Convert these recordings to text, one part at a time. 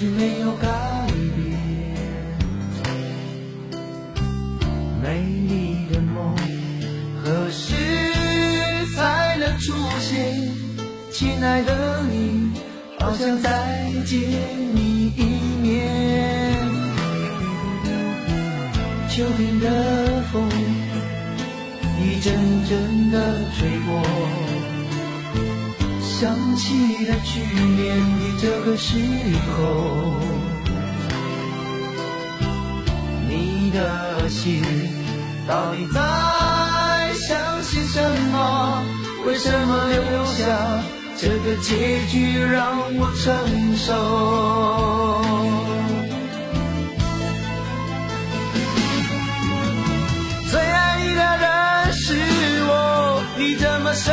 是没有改变。美丽的梦何时才能出现？亲爱的你，好想再见你一面。秋天的风一阵阵的吹过，想起了去年的这个时候，你的心到底在想些什么？为什么留下这个结局让我承受？最爱你的人是我，你怎么舍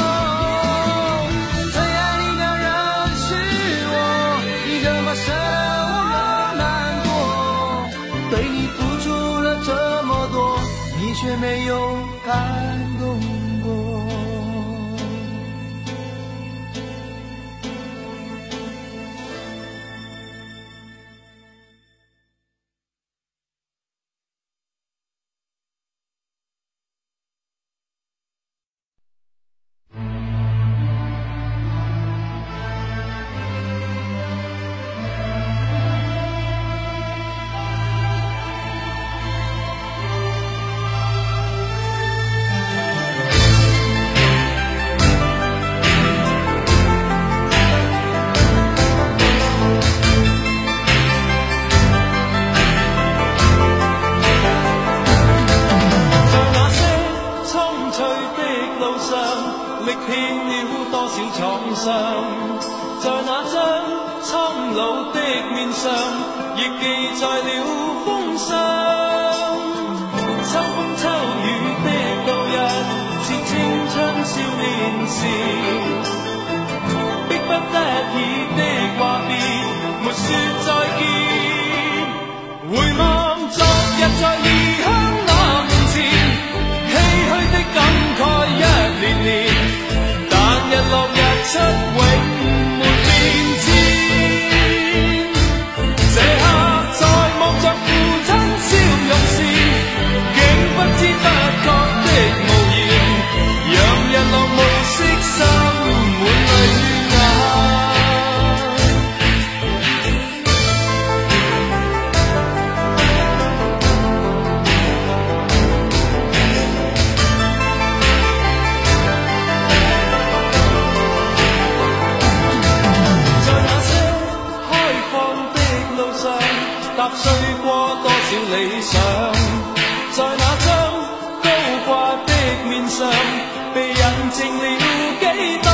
没有感苍翠的路上，历遍了多少创伤，在那张苍老的面上，亦记载了风霜。秋风秋雨的度日，是青春少年时，迫不得已的话别，没说再见。回望昨日在異踏碎过多少理想，在那张高挂的面上，被印证了几多？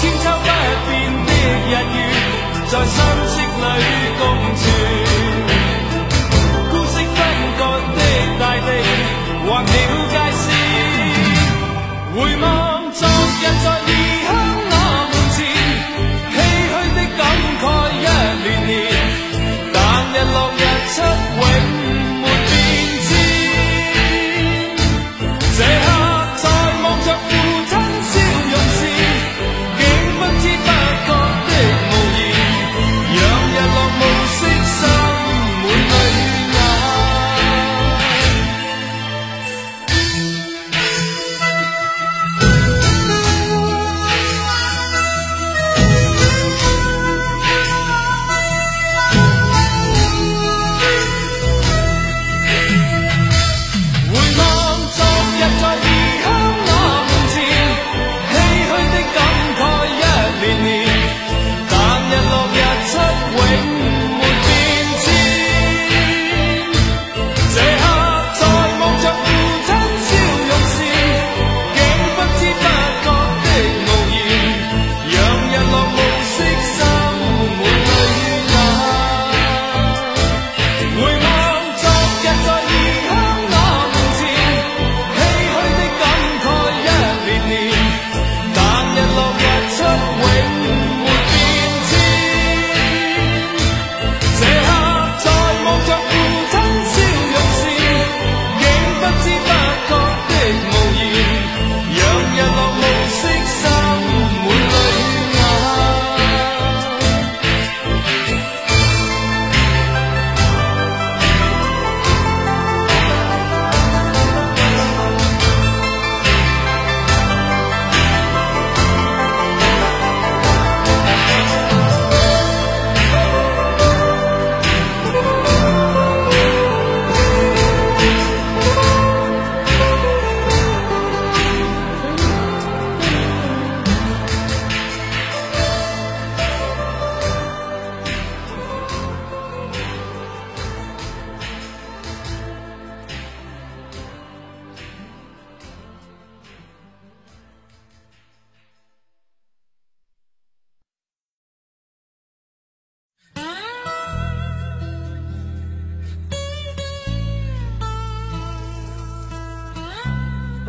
千秋不变的日月，在相识里共存。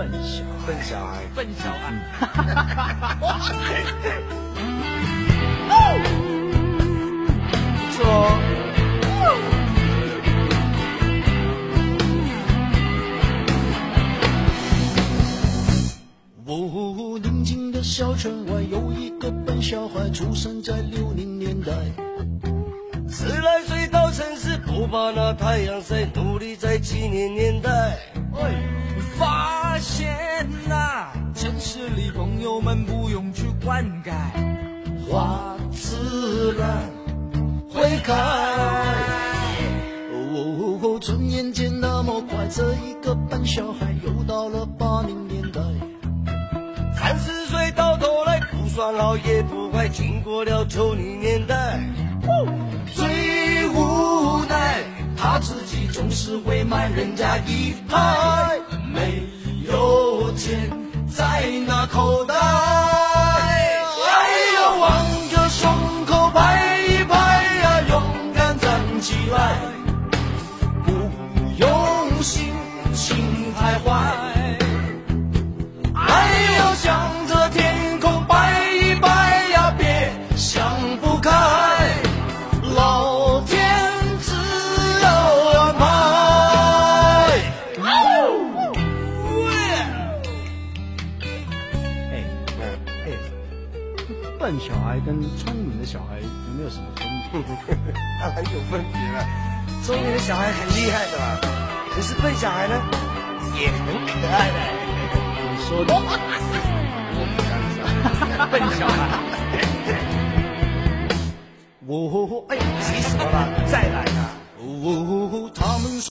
笨小孩笨小孩，笨小孩。不错哦。哦，宁静的小村外有一个笨小孩，出生在六零年代。十来岁到城市，不怕那太阳晒，努力在七年年代。哎发现呐、城市里朋友们不用去灌溉，花自然会开。哦，转眼间那么快，这一个笨小孩又到了八零年代。三十岁到头来不算老也不坏，经过了九零年代。最无奈，他自己总是会慢人家一拍，没有钱在那口袋。笨小孩跟聪明的小孩有没有什么分别？当然有分别了，聪明的小孩很厉害的嘛，可是笨小孩呢，也很可爱的。你说的，我不敢笑，笨小孩。哦，哎，急死我了，再来啊！哦，他们说。